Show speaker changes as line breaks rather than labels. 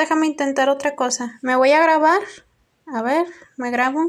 déjame intentar otra cosa. Me voy a grabar. A ver, me grabo.